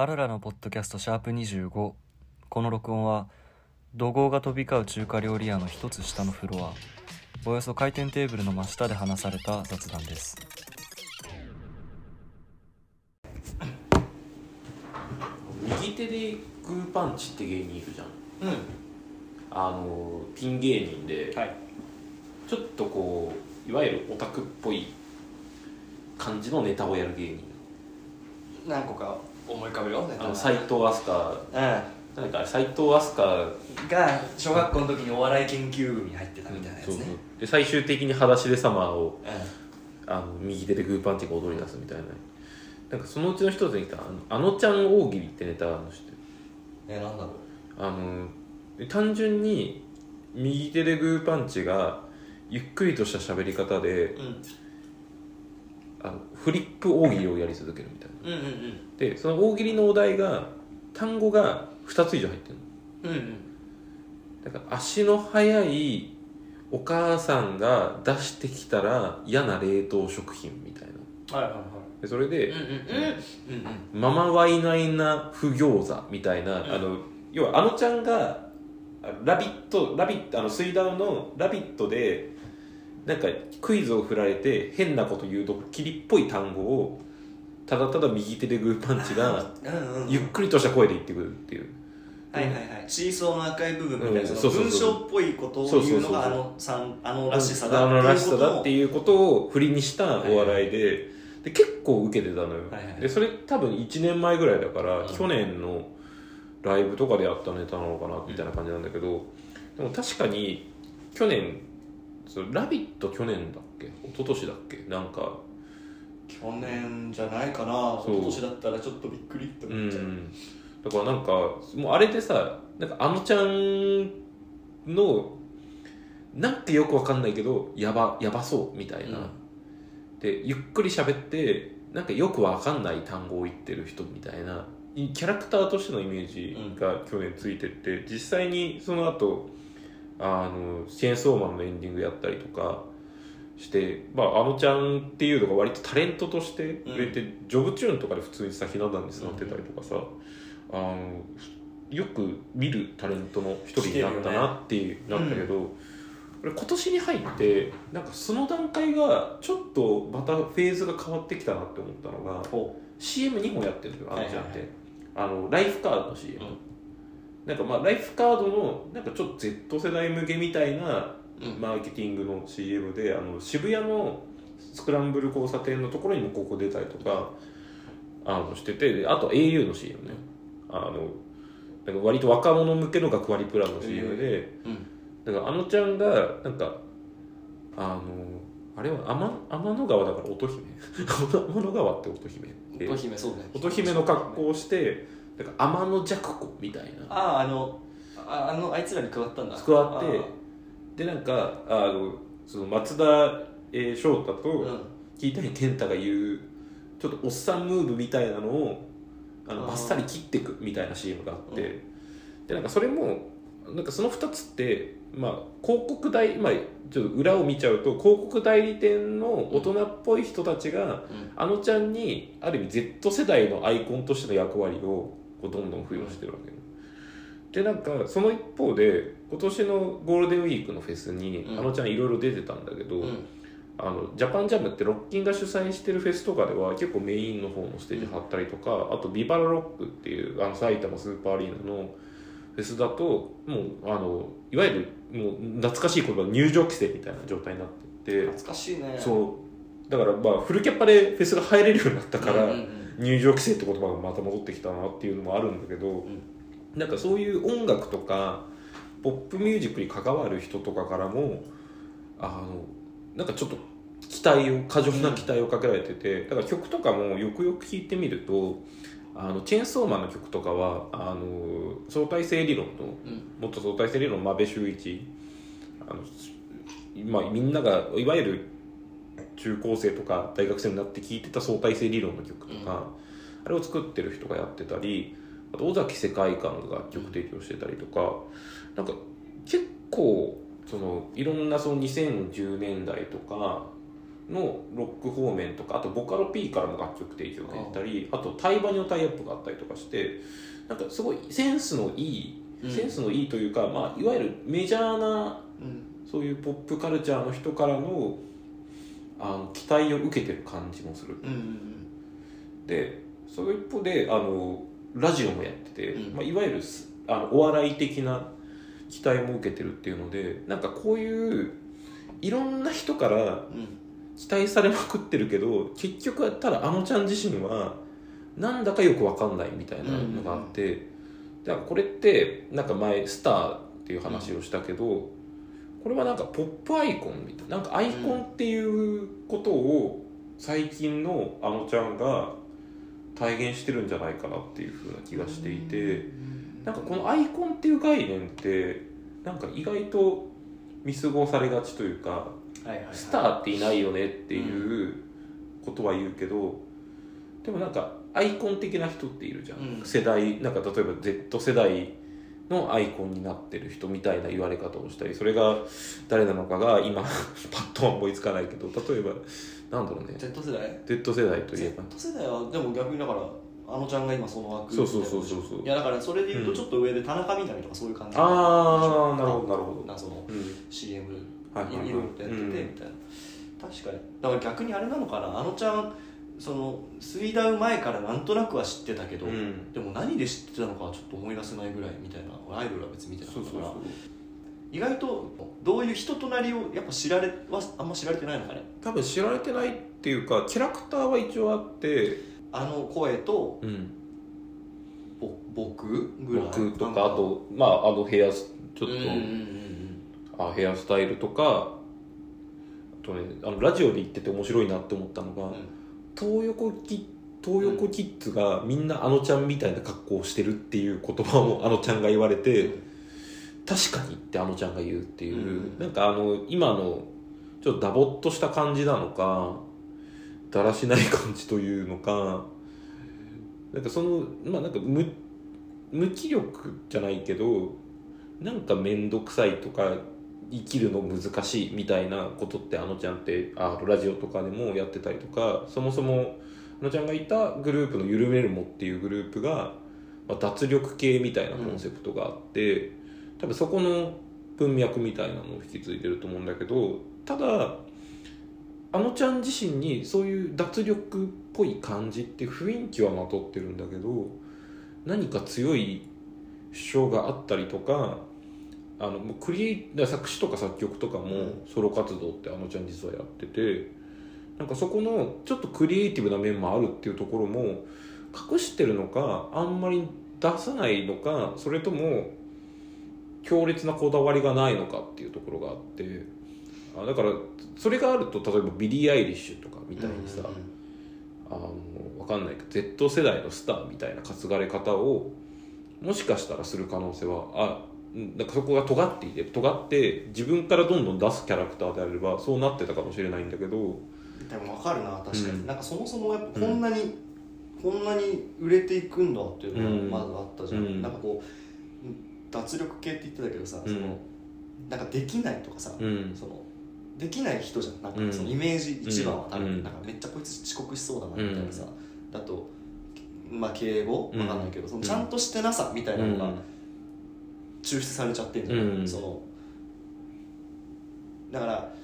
あららのポッドキャストシャープ25この録音は怒号が飛び交う中華料理屋の一つ下のフロア。およそ回転テーブルの真下で話された雑談です。右手でグーパンチって芸人いるじゃん。うん。あのピン芸人ではい。ちょっとこういわゆるオタクっぽい感じのネタをやる芸人何個か思い浮かべよあの斎藤飛鳥うん。なんか斎藤飛鳥が小学校の時にお笑い研究部に入ってたみたいなやつそうそうねで最終的に裸足でサマーをうあの右手でグーパンチが踊り出すみたいな。なんかそのうちの一つに来たあのちゃん大喜利ってネタがあるの知ってる？んえなんだろう。あの単純に右手でグーパンチがゆっくりとした喋り方でうん。あのフリップ大喜利をやり続けるみたいな。うんうんでその大喜利のお題が単語が2つ以上入ってるの。うんうん。だから足の速いお母さんが出してきたら嫌な冷凍食品みたいな。はいはいはい。でそれで、うんうんうん。うんママワイナイな不餃子みたいな、ん。あの要はあのちゃんがあラビットラビットあの水ダウのラビットでなんかクイズを振られて変なこと言うドッキリっぽい単語をただただ右手でグーパンチがうんうんゆっくりとした声で言ってくるっていう。はいはいはい。チーソーの赤い部分みたいな、うんその文章っぽいことを言うのがあのさんあのらしさだあのらしさだってういうことを振りにしたお笑いで,、で結構受けてたのよ、はいはいでそれ多分1年前ぐらいだから、うん去年のライブとかでやったネタなのかなみたいな感じなんだけど、でも確かに去年ラビット去年だっけ？一昨年だっけ？なんか去年じゃないかな。そ年だったらちょっとびっくりってう思っちゃう、ん。だからなんかもうあれでさなんかあのちゃんのなんかよくわかんないけどやばやばそうみたいな、でゆっくり喋ってなんかよくわかんない単語を言ってる人みたいな。いキャラクターとしてのイメージが去年ついてって、実際にその後あのチェーンソーマンのエンディングやったりとかして、まあ、あのちゃんっていうのが割とタレントとして売れて、ジョブチューンとかで普通にさひな壇に座ってたりとかさ、あのよく見るタレントの一人になったなっていうなったけど、俺今年に入ってなんかその段階がちょっとまたフェーズが変わってきたなって思ったのがほ CM2 本やってるのよあのちゃんって、はいあのライフカードの CM、うん。なんかまあライフカードのなんかちょっと Z 世代向けみたいなうんマーケティングの CM で、あの渋谷のスクランブル交差点のところにも広告出たりとかあのしててであと au の CM ね。あのなんか割と若者向けの学割プランの CM で、うん。だからあのちゃんがなんかあのあれは天天の川だから乙姫。天の川って乙姫。乙姫そうね。乙姫の格好をしてなんか天の弱子みたいな。あああのああのあいつらに加わったんだ。加わってでなんかあのその松田、えー翔太と桐谷健太が言うちょっとおっさんムーブみたいなのをあのバッサリ切っていくみたいな CM があって、でなんかそれもなんかその2つって、まあ、広告代、まあ、ちょっと裏を見ちゃうと広告代理店の大人っぽい人たちが、うん。あのちゃんにある意味 Z 世代のアイコンとしての役割をこうどんどん付与してるわけ。よでなんかその一方で今年のゴールデンウィークのフェスに、うん。あのちゃんいろいろ出てたんだけど、うん。あのジャパンジャムってロッキンが主催してるフェスとかでは結構メインの方のステージ張ったりとか、あとビバラロックっていうあの埼玉スーパーアリーナのフェスだともうあのいわゆるもう懐かしい言葉入場規制みたいな状態になってて懐かしいね。うそう。だからまあフルキャパでフェスが入れるようになったから、うんうん入場規制って言葉がまた戻ってきたなっていうのもあるんだけど、なんかそういう音楽とかポップミュージックに関わる人とかからもあのなんかちょっと期待を過剰な期待をかけられててだから曲とかもよくよく聴いてみるとあのチェーンソーマンの曲とかはあの相対性理論のうん。元相対性理論の真部周一あの、まあ、みんながいわゆる中高生とか大学生になって聴いてた相対性理論の曲とか、あれを作ってる人がやってたりあと尾崎世界観が曲提供してたりとかなんか結構そのいろんなその2010年代とかのロック方面とかあとボカロ P からも楽曲提供が出たりあとタイバニのタイアップがあったりとかしてなんかすごいセンスのいい、うん。センスのいいというか、まあ、いわゆるメジャーなうん。そういうポップカルチャーの人からのあの期待を受けてる感じもする。うんうん。でその一方であのラジオもやってて、うん。まあ、いわゆるすあのお笑い的な期待も受けてるっていうのでなんかこういういろんな人から期待されまくってるけど結局やったらあのちゃん自身はなんだかよくわかんないみたいなのがあって、だからこれってなんか前スターっていう話をしたけど、これはなんかポップアイコンみたいななんかアイコンっていうことを最近のあのちゃんが体現してるんじゃないかなっていうふうな気がしていて、なんかこのアイコンっていう概念ってなんか意外と見過ごされがちというかスターっていないよねっていうことは言うけど、でもなんかアイコン的な人っているじゃん、うん。世代なんか例えば Z 世代のアイコンになってる人みたいな言われ方をしたりそれが誰なのかが今 パッとは思いつかないけど例えばなんだろうね。Z 世代？Z 世代といえ Z ば世代はでも逆にだからあのちゃんが今その枠そうそうそうそうそう。いやだからそれで言うとちょっと上で田中みな実とかそういう感じ。ああなるほどなるほど。なそのうん。CM いろいろとやっててみたいな、確かに。だから逆にあれなのかなあのちゃんその水ダウ前からなんとなくは知ってたけど、うん。でも何で知ってたのかはちょっと思い出せないぐらいみたいな。俺アイドルは別に見てなかったから。そうそうそう意外とどういう人となりをやっぱ知られはあんま知られてないのかね？多分知られてないっていうかキャラクターは一応あって、あの声とうん、ぼ僕ぐらい僕とかあとまああのヘアスちょっと、うんうんうんあヘアスタイルとかあとねあのラジオで言ってて面白いなって思ったのが、うん。東横キ東横キッズがみんなあのちゃんみたいな格好をしてるっていう言葉をあのちゃんが言われて、うん確かにってあのちゃんが言うっていう、うん。なんかあの今のちょっとダボっとした感じなのかだらしない感じというのかなんかそのまあなんか無無気力じゃないけどなんか面倒くさいとか生きるの難しいみたいなことってあのちゃんってあラジオとかでもやってたりとかそもそもあのちゃんがいたグループの「ゆるめるも」っていうグループが、まあ、脱力系みたいなコンセプトがあって、多分そこの文脈みたいなのを引き継いでると思うんだけどただあのちゃん自身にそういう脱力っぽい感じって雰囲気はまとってるんだけど何か強い主張があったりとかあのもうクリエイ作詞とか作曲とかもソロ活動ってあのちゃん実はやっててなんかそこのちょっとクリエイティブな面もあるっていうところも隠してるのかあんまり出さないのかそれとも強烈なこだわりがないのかっていうところがあってあだからそれがあると例えばビリー・アイリッシュとかみたいにさ、あのわかんないけど Z 世代のスターみたいな担がれ方をもしかしたらする可能性はあうんなんかそこが尖っていて尖って自分からどんどん出すキャラクターであればそうなってたかもしれないんだけどでも分かるな確かに、うん。なんかそもそもやっぱこんなに、こんなに売れていくんだっていうのがまずあったじゃん、うん。なんかこう脱力系って言ってたけどさ、うん。そのなんかできないとかさ、うん。そのできない人じゃんなんかうん。そのイメージ一番は多分、うん。なんかめっちゃこいつ遅刻しそうだなみたいなさ、だとまあ敬語？うん。わかんないけど、そのちゃんとしてなさみたいなのが抽出されちゃってんじゃない、うん。そのだから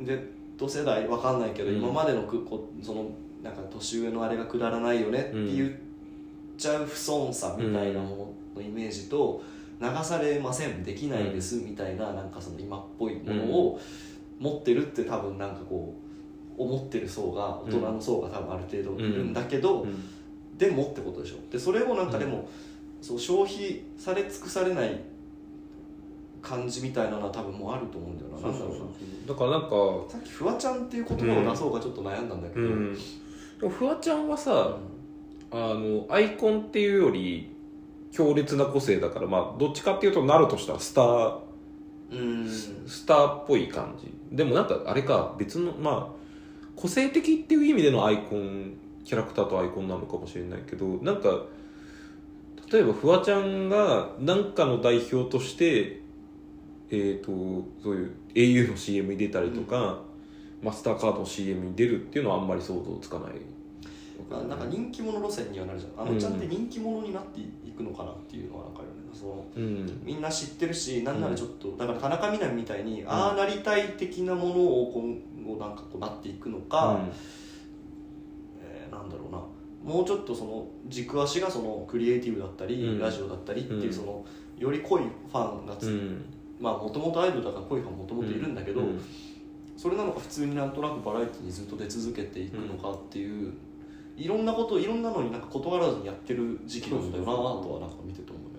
で同世代わかんないけど、うん。今までのくこそのなんか年上のあれがくだらないよねって言っちゃう不遜さみたいなもののイメージと、流されませんできないですみたいななんかその今っぽいものを持ってるって多分なんかこう思ってる層が大人の層が多分ある程度いるんだけど、うん。でもってことでしょ。でそれをなんかでも、そう消費され尽くされない感じみたいなのは多分もうあると思うんだよな。だろうな。だからなんかさっきフワちゃんっていう言葉を出そうかちょっと悩んだんだけど、うん。でもフワちゃんはさ、あのアイコンっていうより強烈な個性だからまあどっちかっていうとなるとしたらスターうん。スターっぽい感じ。でもなんかあれか別のまあ個性的っていう意味でのアイコンキャラクターとアイコンなのかもしれないけどなんか例えばフワちゃんが何かの代表としてえー、とそういう au の CM に出たりとか、マスターカードの CM に出るっていうのはあんまり想像つかないあなんか人気者路線にはなるじゃん。あのちゃんって人気者になっていくのかなっていうのはなんかあるよね。そのうん。みんな知ってるしなんならちょっと、だから田中みな実みたいに、ああなりたい的なものを今後なんかこうなっていくのか、えーなんだろうな。もうちょっとその軸足がそのクリエイティブだったり、うん。ラジオだったりっていう、うん。そのより濃いファンがつ、うん。まあもともとアイドルだから濃いファンもともといるんだけど、うん。それなのか普通になんとなくバラエティにずっと出続けていくのかっていう、いろんなこといろんなのになんか断らずにやってる時期なんだよなとはなんか見てて思うね。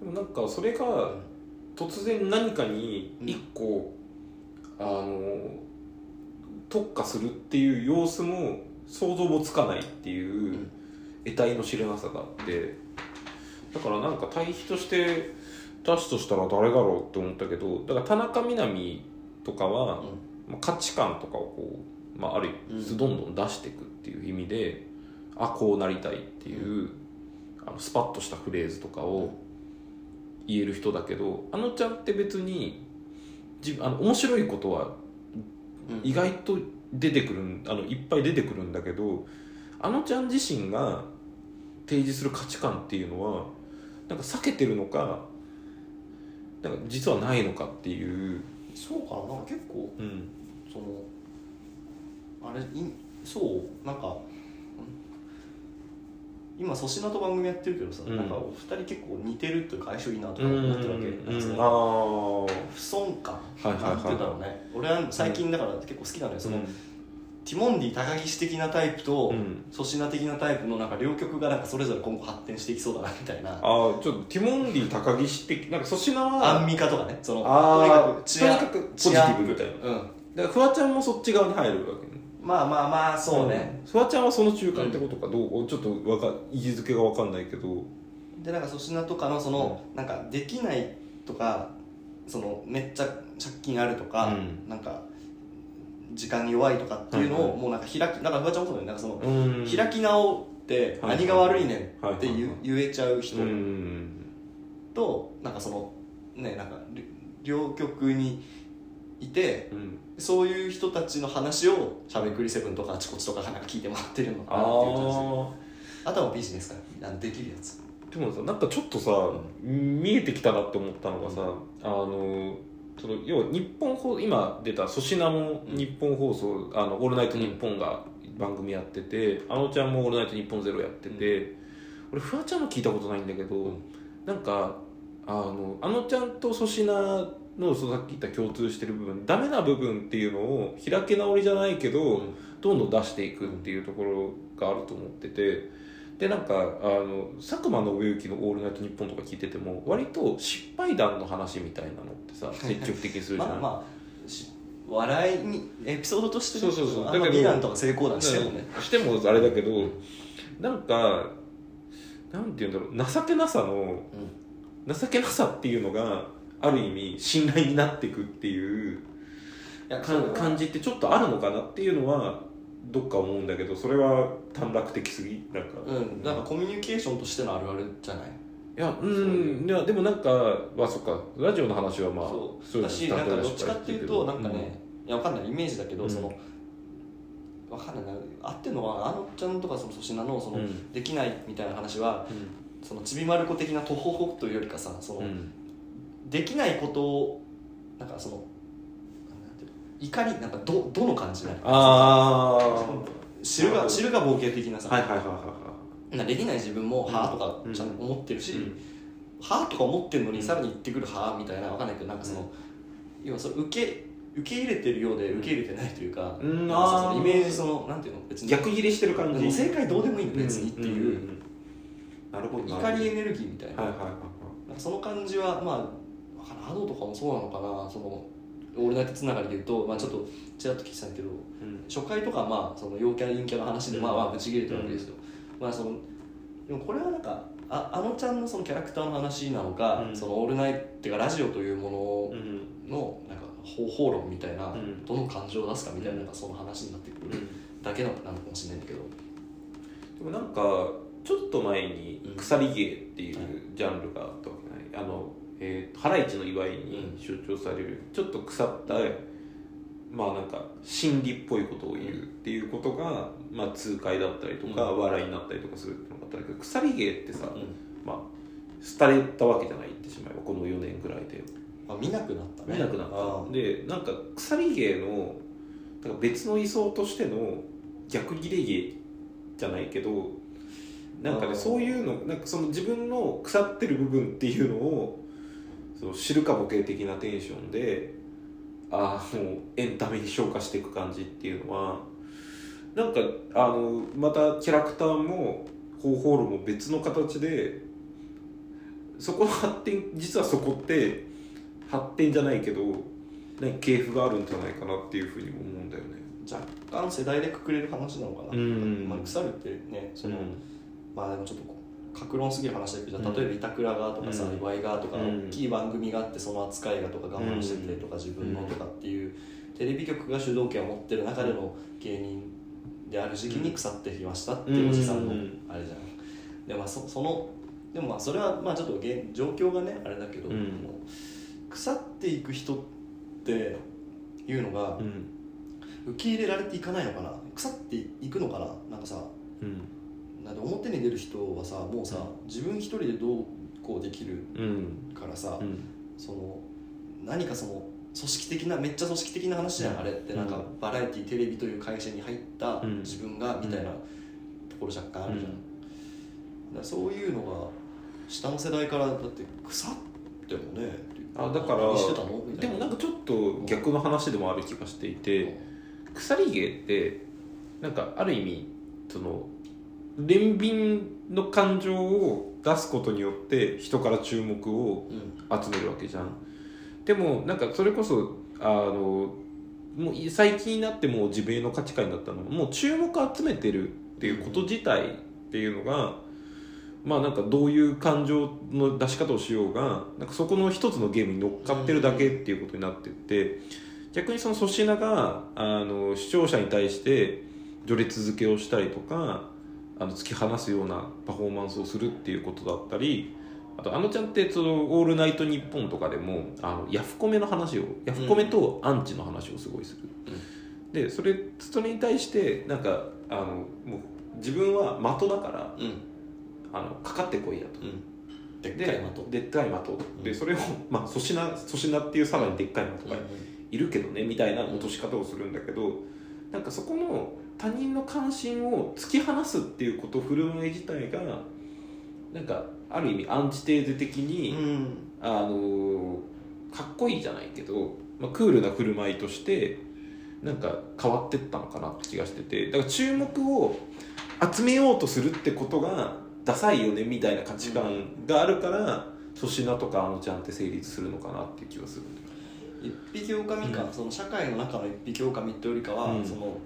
でもなんかそれが突然何かに一個、あの特化するっていう様子も想像もつかないっていううん。得体の知れなさがあってだからなんか対比として出すとしたら誰だろうって思ったけどだから田中みな実とかは、まあ、価値観とかをこう、まあ、あるうん。どんどん出していくっていう意味で、あこうなりたいっていう、あのスパッとしたフレーズとかを言える人だけどあのちゃんって別に自分あの面白いことはうん。意外と出てくるんあのいっぱい出てくるんだけどあのちゃん自身が提示する価値観っていうのはなんか避けてるのかなんか実はないのかっていう、そうかな結構うん、そのあれいそうなんかん今粗品と番組やってるけどさ、うん。なんかお二人結構似てるというか相性いいなとかうん思ってるわけ、うんなんかそのあ不損感、はいはいはいはいなんて言うんだろうね。俺は最近だから結構好きなのよあその、ティモンディ高岸的なタイプとうん。粗品的なタイプのなんか両極がなんかそれぞれ今後発展していきそうだなみたいな。あーちょっとティモンディ高岸的なんか粗品はアンミカとかねそのとにかくポジティブみたいな。うん。だからフワちゃんもそっち側に入るわけねまあまあまあそうね、フワちゃんはその中間ってことかどう？ちょっとわか位置づけが分かんないけど。でなんか粗品とかのその、なんかできないとかそのめっちゃ借金あるとか、うん。なんか時間弱いとかっていうのを、もうなんか開きだからフワちゃんもそうだよね。なんかその、うん。開き直ってはい何が悪いねんって言,、はい言えちゃう人うん。と、なんかそのねなんか両両極にいてうん。そういう人たちの話をしゃべくりセブンとかあちこちとかがなんか聞いてもらってるのかなっていう感じ。ああとはもうビジネスか。らできるやつ。ーでもさなんかちょっとさ、見えてきたなって思ったのがさ、あのその要は日本放今出た粗品も日本放送「あのオールナイトニッポン」が番組やってて、あのちゃんも「オールナイトニッポンゼロやってて、俺フワちゃんの聞いたことないんだけど、なんかあのあのちゃんと粗品のそうさっき言った共通してる部分ダメな部分っていうのを開け直りじゃないけど、どんどん出していくっていうところがあると思っててでなんかあの佐久間信之の「オールナイトニッポン」とか聞いてても割と失敗談の話みたいなのってさ積極的にするじゃん、まあまあし笑いにエピソードとしてねそうそうそう。だけど美談とか成功談してもね、してもあれだけどなんかなんて言うんだろう。情けなさの情けなさっていうのがある意味信頼になっていくっていう感じってちょっとあるのかなっていうのはどっか思うんだけどそれは短絡的すぎなんか。うん。なんかコミュニケーションとしてのあるあるじゃない？いやうん。いやでもなんかまあそっか。ラジオの話はまあそう。だしなんかどっちかっていうとなんかね、いやわかんない。イメージだけど、うん。そのわかんないな。合ってるのはあのちゃんとかその粗品のその、うん。できないみたいな話はうん。そのちびまる子的なとほほというよりかさその、うんできないことをなんかその怒りなんかどどの感じなのあ知るが知るが冒険的なさ、はいはいはいはいはなできない自分もうんはあとかちゃんと思ってるし、はあとか思ってるのにさらに言ってくるはあみたいなわかんないけどなんかその、要はそれ受け受け入れてるようで受け入れてないというか,、うん。かイメージそのなんていうの別いに。逆切れしてる感じ。正解どうでもいいの別にっていう、怒りエネルギーみたいな,、はいはいはいその感じはまあわかんない。アドとかもそうなのかな。そのオールナイトつながりで言うと、まあ、ちょっとちらっと聞いてたんだけどうん。初回とかまあその陽キャ陰キャの話でまあまあぶち切れてるわけですよ、まあそのでもこれはなんかああのちゃんのそのキャラクターの話なのか、うん。そのオールナイトっていうかラジオというもうん。ののなんか方法論みたいな、うん。どの感情を出すかみたいななん。かその話になってくるだけなのかもしれないんだけど、でもなんかちょっと前にうん。鎖芸っていうジャンルがあったわけない？あの、えーハライチの祝いに象徴されるちょっと腐ったまあなんか心理っぽいことを言うっていうことが、まあ、痛快だったりとか、笑いになったりとかするっていうのがあったけど鎖芸ってさ、まあ廃れたわけじゃないってしまえばこの4年ぐらいで。あ見なくなったね。見なくなっあたでなんか鎖芸のなんか別の位相としての逆ギレ芸じゃないけどなんかねそういうのなんかその自分の腐ってる部分っていうのをその知るかボケ的なテンションでああもうエンタメに昇華していく感じっていうのはなんかあのまたキャラクターも方法論も別の形でそこの発展実はそこって発展じゃないけどなんか系譜があるんじゃないかなっていうふうにも思うんだよね。若干世代でくくれる話なのかな、うん。まあ、腐るってねその、うん。まあでもちょっと格論すぎる話だけど、うん。例えば板倉がとかさ、うん。岩井がとか、うん。大きい番組があってその扱いがとか我慢しててとか、自分のとかっていうテレビ局が主導権を持ってる中での芸人である時期に腐ってきましたっていうおじさんのうん。あれじゃん。でまあそそのでもまあそれはまあちょっと現状況がねあれだけど、うん。腐っていく人っていうのがうん。受け入れられていかないのかな？腐っていくのかな？なんかさうんなんで表に出る人はさもうさ、自分一人でどうこうできるうん。からさ、うん。その何かその組織的なめっちゃ組織的な話じゃん、うん。あれって。なんかうん。バラエティテレビという会社に入ったうん。自分がみたいなところ若干あるじゃん、うん。だそういうのが下の世代からだって腐ってもねあだからでもなんかちょっと逆の話でもある気がしていて鎖芸ってなんかある意味その憐憫の感情を出すことによって人から注目をうん。集めるわけじゃん。でもなんかそれこそあのもうい最近になってもう自米の価値観になったの。はもう注目を集めてるっていうこと自体っていうのが、まあなんかどういう感情の出し方をしようがなんかそこの一つのゲームに乗っかってるだけっていうことになってって逆にその粗品があの視聴者に対して序列付けをしたりとかあの突き放すようなパフォーマンスをするっていうことだったりあとあのちゃんってその「オールナイトニッポン」とかでもあのヤフコメの話をヤフコメとアンチの話をすごいする、でそれそれに対してなんかあのもう自分は的だからうん。あのかかってこいやと。うん。でっでかい的。でっかい的。でそれをまあ粗品粗品っていうさらにでっかい的がいるけどねみたいな落とし方をするんだけどなんかそこの他人の関心を突き放すっていうこと振る舞い自体がなんかある意味アンチテーゼ的に、うん。あのかっこいいじゃないけど、まあ、クールな振る舞いとしてなんか変わってったのかなって気がしてて。だから注目を集めようとするってことがダサいよねみたいな価値観があるから粗品とかあのちゃんって成立するのかなっていう気がするんだよ一匹狼か、うん。その社会の中の一匹狼ってよりかは、うん。その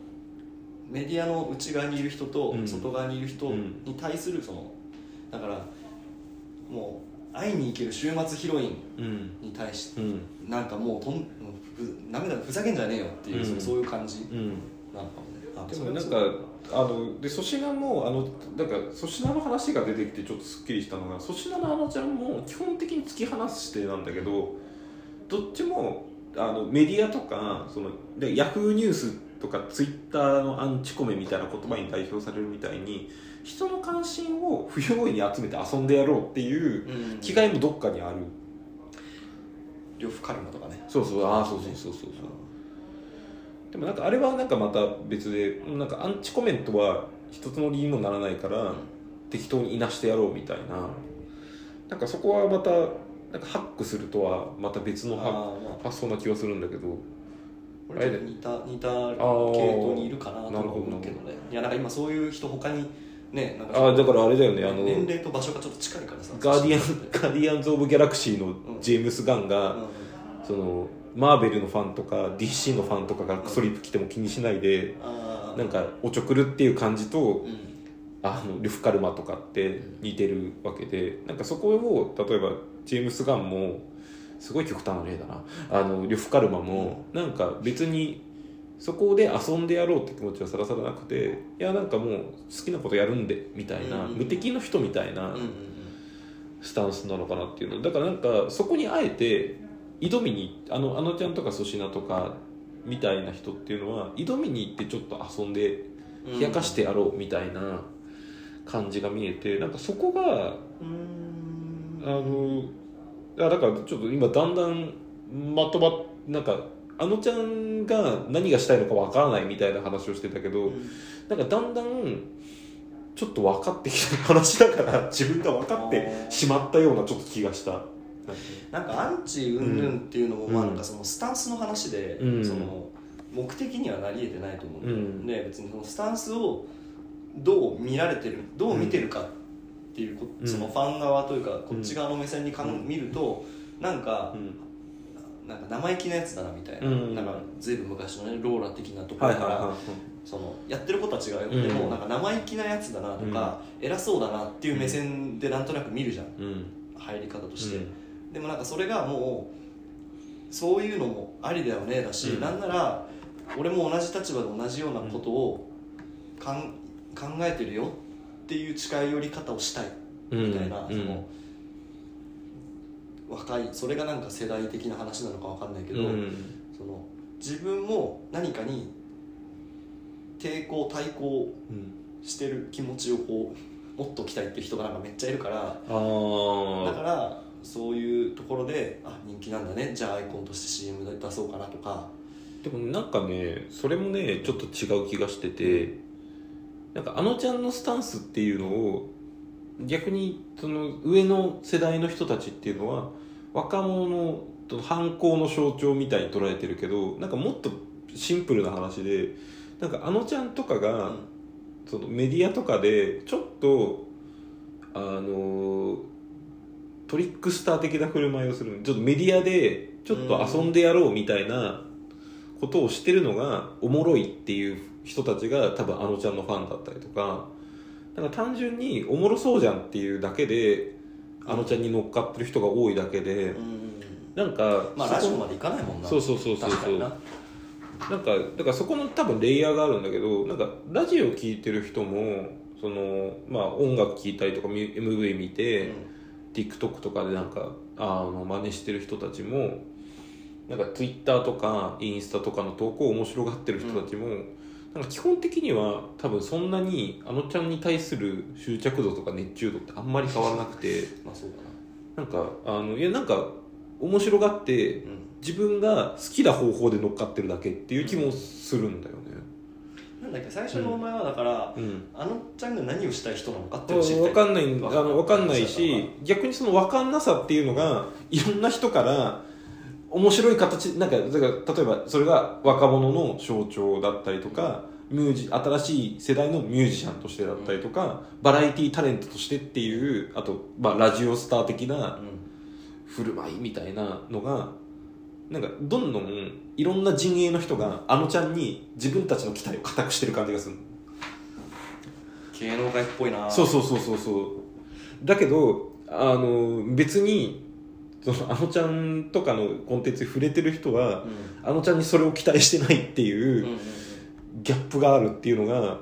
メディアの内側にいる人とうん。外側にいる人うん。に対するそのだからもう会いに行ける週末ヒロインうん。に対してうん。なんかもうとんふダメだふざけんじゃねえよっていう、うん。そうそういう感じうん。なのかもね。あでもなんかあので粗品もあのなんか粗品の話が出てきてちょっとすっきりしたのが粗品のあのちゃんも基本的に突き放してなんだけどどっちもあのメディアとかそのでヤフーニュースとかツイッターのアンチコメみたいな言葉に代表されるみたいに人の関心を不用意に集めて遊んでやろうっていううん。気概もどっかにある、呂布カルマとかね。そうそう。ああそうそうそうそうそう。でもなんかあれはなんかまた別でなんかアンチコメントは一つの理由にもならないから、適当にいなしてやろうみたいな。なんかそこはまたなんかハックするとはまた別の発想な気がするんだけどこれちょっと似た似た系統にいるかなとは思うけどね。いやなんか今そういう人他にねなんかああだからあれだよねあの年齢と場所がちょっと近いからさガーディアンガーディアンズ・オブ・ギャラクシーのジェームス・ガンが、うん。そのマーベルのファンとか DC のファンとかがクソリプ来ても気にしないで、あー。なんかおちょくるっていう感じと、うん。あのルフカルマとかって似てるわけでなんかそこを例えばジェームス・ガンもすごい極端な例だな。あのルフカルマもなんか別にそこで遊んでやろうって気持ちはさらさらなくていやなんかもう好きなことやるんでみたいな、うん。無敵の人みたいなスタンスなのかなっていうの。だからなんかそこにあえて挑みにあのあのちゃんとか粗品とかみたいな人っていうのは挑みに行ってちょっと遊んで冷やかしてやろうみたいな感じが見えてなんかそこがうん。あのだからちょっと今だんだんまとまっなんかあのちゃんが何がしたいのかわからないみたいな話をしてたけど、なんかだんだんちょっと分かってきた話だから 自分が分かってしまったようなちょっと気がした。なんかアンチ云々っていうのも、うんまあなんかそのスタンスの話で、うん。その目的にはなり得てないと思う、うん。で別にそのスタンスをどう見られてるどう見てるかっていうそのファン側というかこっち側の目線にかん、うん。見るとなんかう、ん。なんか生意気なやつだなみたいな,、うん。なんか随分昔のねローラ的なところから、そのやってることは違うよ、うん。でもなんか生意気なやつだなとか、偉そうだなっていう目線でなんとなく見るじゃん。入り方として、うん。でもなんかそれがもうそういうのもありだよねだし、うん。なんなら俺も同じ立場で同じようなことをかん考えてるよっていう近寄り方をしたいうん。みたいな、うん。その若いそれがなんか世代的な話なのかわかんないけど、うん。その自分も何かに抵抗対抗うん。してる気持ちをこう持っときたいっていう人がなんかめっちゃいるからあだかあらそういうところであ人気なんだねじゃあアイコンとして CM で出そうかなとか。でもなんかねそれもねちょっと違う気がしててなんかあのちゃんのスタンスっていうのを逆にその上の世代の人たちっていうのは若者の反抗の象徴みたいに捉えてるけどなんかもっとシンプルな話でなんかあのちゃんとかが、そのメディアとかでちょっとあのトリックスター的な振る舞いをする。ちょっとメディアでちょっと遊んでやろうみたいなことをしてるのがおもろいっていう人たちが多分あのちゃんのファンだったりとかなんか単純におもろそうじゃんっていうだけであのちゃんに乗っかってる人が多いだけでうん。なんかまあそこラジオまで行かないもんな。そうそうそうそうそう。な。なんかだからそこの多分レイヤーがあるんだけどなんかラジオ聴いてる人もその、まあ、音楽聴いたりとかミ MV 見て、TikTok とかでなんかあの真似してる人たちもなんか Twitter とかインスタとかの投稿を面白がってる人たちも、なんか基本的には多分そんなにあのちゃんに対する執着度とか熱中度ってあんまり変わらなくてまあそうだな。んかあのいやなんか面白がってなうん。自分が好きな方法で乗っかってるだけっていう気もするんだよね。なんだっけ最初のお前はだから、うん。あのちゃんが何をしたい人なのかっていうの分かんない。あの分かんないし逆にその分かんなさっていうのがいろんな人から面白い形なんかだから例えばそれが若者の象徴だったりとかミュージ新しい世代のミュージシャンとしてだったりとか、バラエティタレントとしてっていうあと、まあ、ラジオスター的なうん。振る舞いみたいなのがなんかどんどんいろんな陣営の人があのちゃんに自分たちの期待を固くしてる感じがする芸能界っぽいな。そうそうそうそうそう。だけどあの別にそのあのちゃんとかのコンテンツに触れてる人は、うん。あのちゃんにそれを期待してないっていう、ギャップがあるっていうのが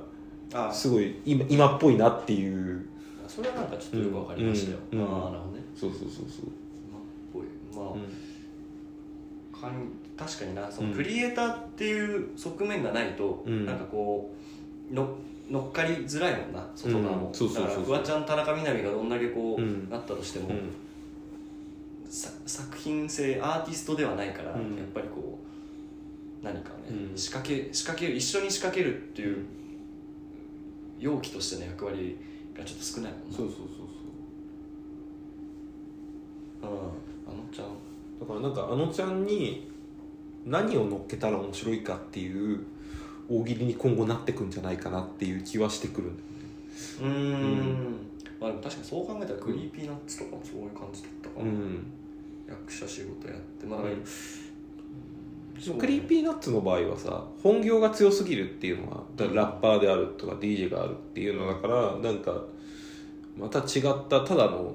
あすごい今今っぽいなっていう。それはなんかちょっとよくわかりましたよ、ああなるほどね。そうそうそうそう、今っぽい。まあ、うん。かん確かになそのうん。クリエイターっていう側面がないと、うん。なんかこうの乗っかりづらいもんな外側も、だからフワちゃん田中みな実がどんだけこう、うん。なったとしても、作品性アーティストではないから、うん。やっぱりこう何かね、うん。仕仕掛け仕掛ける一緒に仕掛けるっていう容器としての役割がちょっと少ないもんな。そうそうそうう。ん、あのちゃん。だからなんかあのちゃんに何を乗っけたら面白いかっていう大喜利に今後なってくんじゃないかなっていう気はしてくるんだよね。うーん。まあでも確かにそう考えたら Creepy Nuts とかもそういう感じだったかな、うん役者仕事やってまあうん。 Creepy Nuts の場合はさ本業が強すぎるっていうのはラッパーであるとか DJ があるっていうのだからなんかまた違ったただの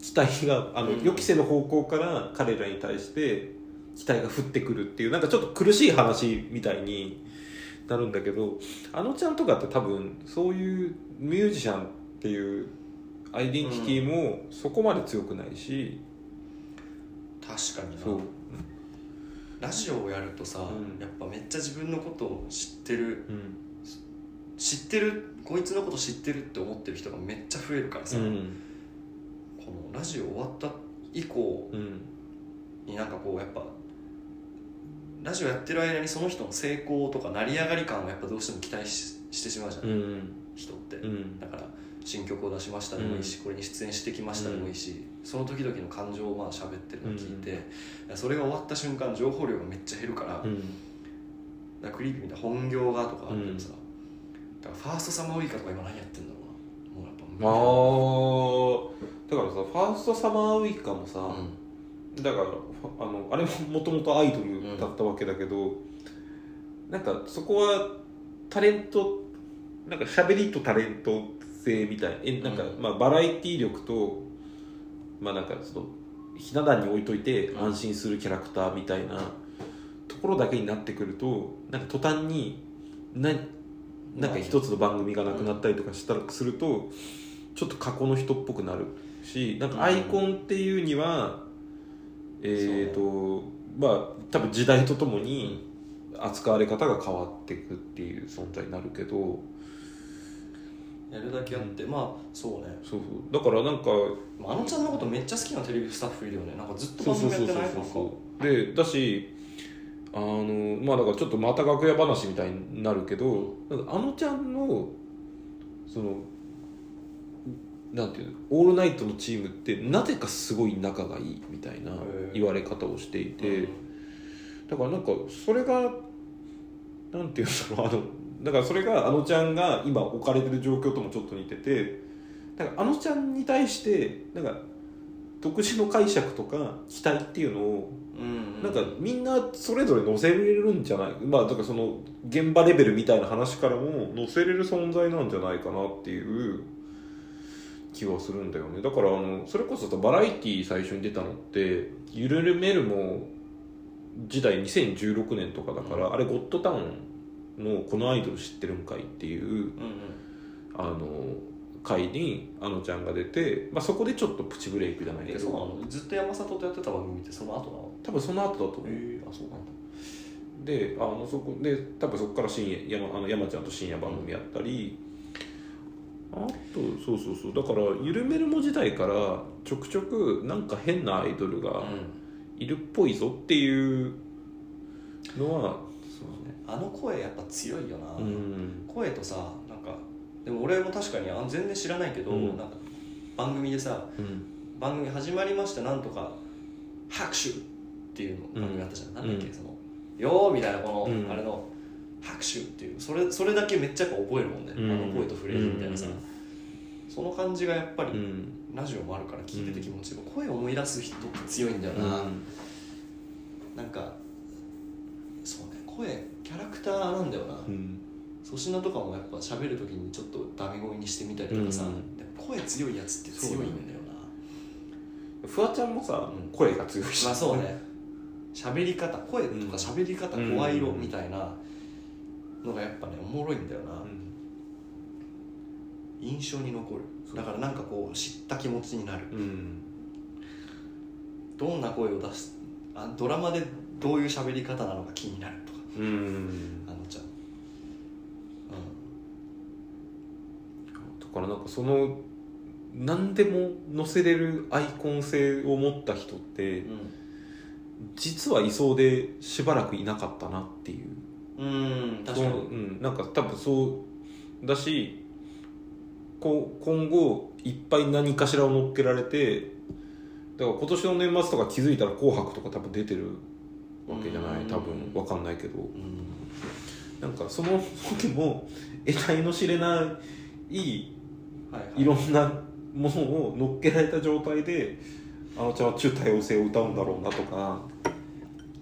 期待があのうん。予期せぬ方向から彼らに対して期待が降ってくるっていうなんかちょっと苦しい話みたいになるんだけどあのちゃんとかって多分そういうミュージシャンっていうアイデンティティもそこまで強くないし、確かにな。そう。ラジオをやるとさ、うん。やっぱめっちゃ自分のことを知ってるうん。知ってるこいつのこと知ってるって思ってる人がめっちゃ増えるからさ、うん。このラジオ終わった以降うん。になんかこうやっぱラジオやってる間にその人の成功とか成り上がり感をやっぱどうしても期待ししてしまうじゃん、うん。人って、うん。だから新曲を出しましたでもいいし、これに出演してきましたでもいいし、その時々の感情をまあ喋ってるのを聞いて、それが終わった瞬間情報量がめっちゃ減るから,、うん。だクリーピーみたいな本業がとかあるけどさ、だからファーストサマーウイカとか今何やってんだろうな。もうやっぱあー。だからさファーストサマーウイカもさ、うん。だからあのあれももともとアイドルだったわけだけど、なんかそこはタレントなんか喋りとタレント性みたいえなんか、うん。まあバラエティ力とまあなんかそのひな壇に置いといて安心するキャラクターみたいなところだけになってくるとなんか途端にななんか一つの番組がなくなったりとかしたらするとちょっと過去の人っぽくなるしなんかアイコンっていうには、えっ、とまあ多分時代とともに扱われ方が変わっていくっていう存在になるけどやるだけあって、まあそうね。そうそう。だからなんかあのちゃんのことめっちゃ好きなテレビスタッフいるよね。なんかずっとそう番組そうそうやってないそうそうでだしあのまあだからちょっとまた楽屋話みたいになるけどあのちゃんのそのなんていうのオールナイトのチームってなぜかすごい仲がいいみたいな言われ方をしていて、うん。だからなんかそれがなんていうんだろうあのだからそれがあのちゃんが今置かれてる状況ともちょっと似ててだからあのちゃんに対してなんか独自の解釈とか期待っていうのをうんなんかみんなそれぞれ載せれるんじゃない？まあだからその現場レベルみたいな話からも載せれる存在なんじゃないかなっていう気はするんだよね。だからあのそれこそさバラエティー最初に出たのって「ゆるるめるも」時代2016年とかだから、あれゴッドタウンの「このアイドル知ってるんかい」っていううんうんあの回にあのちゃんが出て、まあ、そこでちょっとプチブレイクじゃないけえそうなどのずっと山里とやってた番組ってその後なの？多分その後だと思う。ええあそうなんだ。であのそこで多分そこから深夜山あの山ちゃんと深夜番組やったり、あとそうそうそう。だからゆるめるも時代からちょくちょくなんか変なアイドルがいるっぽいぞっていうのはそうねあの声やっぱ強いよな、うん。声とさなんかでも俺も確かにあ全然知らないけど、うん。なんか番組でさうん。番組始まりましたなんとか拍手っていうの番組あったじゃん、ん。なんだっけ、うんそのよーみたいなこの、うん。あれの拍手っていうそれそれだけめっちゃやっぱ覚えるもんね、うん。あの声とフレーズみたいなさ、うん。その感じがやっぱり、うん。ラジオもあるから聞いてて気持ちいい、声を思い出す人って強いんだよな、なんかそうね声キャラクターなんだよな。うん。粗品とかもやっぱ喋る時にちょっとダメ声にしてみたりとかさ、うん。声強いやつって強いんだよな。フワちゃんもさ、うん。声が強いし。まあそうね。喋り方声とか喋り方うん声色みたいなのがやっぱねおもろいんだよな、うん。印象に残る。だからなんかこう知った気持ちになる。うん。どんな声を出すあドラマでどういう喋り方なのか気になるとかうん。あのちゃん。だからなんかその何でも載せれるアイコン性を持った人ってうん実はいそうでしばらくいなかったなっていう。うん。うん確かに。うん、なんか多分そうだしこう今後いっぱい何かしらを乗っけられてだから今年の年末とか気づいたら「紅白」とか多分出てるわけじゃない。うん。多分わかんないけど。うん。なんかその時も得体の知れないはいはい。いろんなものを乗っけられた状態であのちゃんは中多様性を歌うんだろうなとか。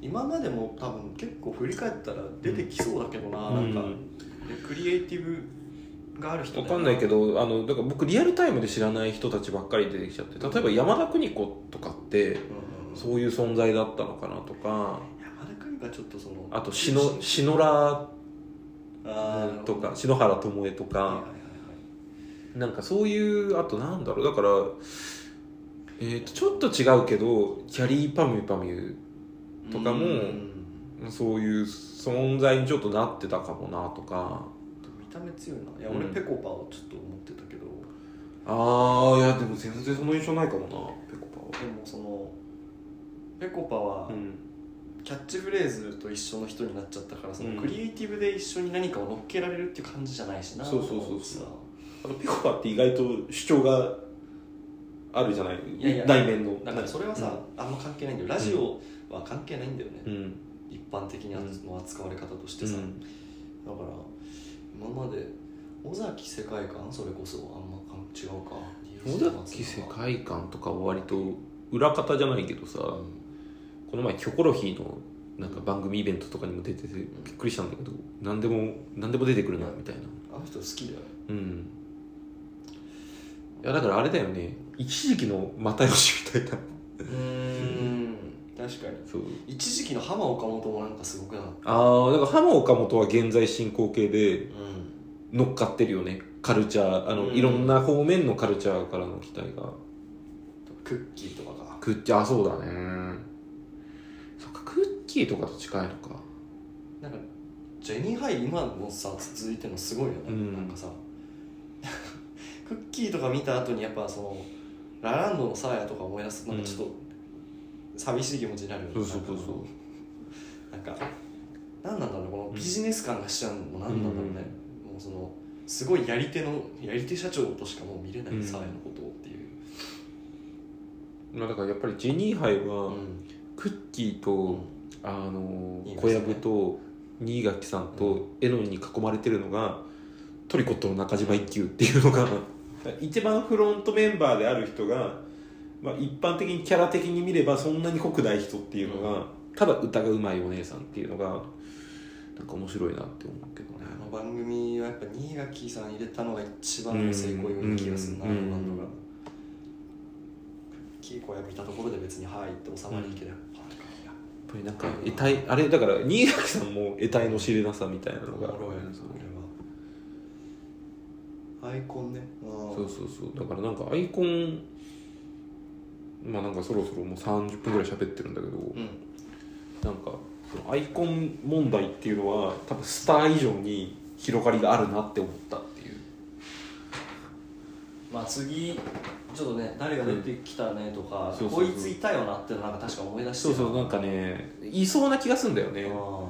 今までも多分結構振り返ったら出てきそうだけどな、なんか。うんでクリエイティブがある人わかんないけどあのだから僕リアルタイムで知らない人たちばっかり出てきちゃって例えば山田邦子とかってうんうんそういう存在だったのかなとか。山田君がちょっとそのあと篠篠原とか篠原ともえとかはいはい。なんかそういうあとなんだろう。だから、えー、とちょっと違うけどキャリーパミュパミュとかもうん。そういう存在にちょっとなってたかもなとか。見た目強いな。いやうん。俺ペコパをちょっと思ってたけど、ああいやでも全然その印象ないかもなペコパは。でもそのペコパはうん。キャッチフレーズと一緒の人になっちゃったからそのうん。クリエイティブで一緒に何かを乗っけられるっていう感じじゃないしなそうそうそうそう。あとペコパって意外と主張があるじゃない？いやいや内面の。だからそれはさ、あんま関係ないんだよ。ラジオは関係ないんだよね、うん。一般的にの扱われ方としてさ、うん。だから今まで尾崎世界観？それこそあんま違うか。尾崎世界観とかは割と裏方じゃないけどさ、うんこの前キョコロヒーのなんか番組イベントとかにも出ててびっくりしたんだけど何でも何でも出てくるなみたいな。あの人好きだよ。うん。いやだからあれだよね。一時期の又吉みたいな。うん確かに。そう。一時期の浜岡本もなんかすごくなかった？ああだから浜岡本は現在進行形でうん。乗っかってるよね。カルチャーあの、うん。いろんな方面のカルチャーからの期待が。クッキーとかがクッキーあそうだねキーとかと近いのか。なんかジェニーハイ今もさ続いてるのすごいよね、うん。なんかさ。クッキーとか見た後にやっぱそのラランドのサーヤとか思い出す。となんかちょっと寂しい気持ちになるよね。そうそうそうそう。なんか何なんだろうこのビジネス感がしちゃうのも何なんだろうね、もうそのすごいやり手のやり手社長としかもう見れない、うん。サーヤのことをっていう、まあだからやっぱりジェニーハイは、うん。クッキーと、あの小籔と新垣さんとエノに囲まれてるのがトリコットの中島一休っていうのが 一番フロントメンバーである人が、まあ、一般的にキャラ的に見ればそんなに濃くない人っていうのが、ただ歌がうまいお姉さんっていうのがなんか面白いなって思うけどね。あの番組はやっぱ新垣さん入れたのが一番の成功ような気がするな、うんあのバンドが。キーコや見たところで別に「はい」って収まりいいけど、やっぱなんぱりなんか得体あれだから新垣さんも得体の知れなさみたいなのが。おもろいねそれは。アイコンね。そうそうそう。だからなんかアイコンまあなんかそろそろもう30分ぐらい喋ってるんだけど、うん。なんかそのアイコン問題っていうのは多分スター以上に広がりがあるなって思ったまあ次ちょっとね誰が出てきたねとか、そうそうそう。こいついたよなってのなんか確か思い出してそうそうなんかねいそうな気がするんだよね。あ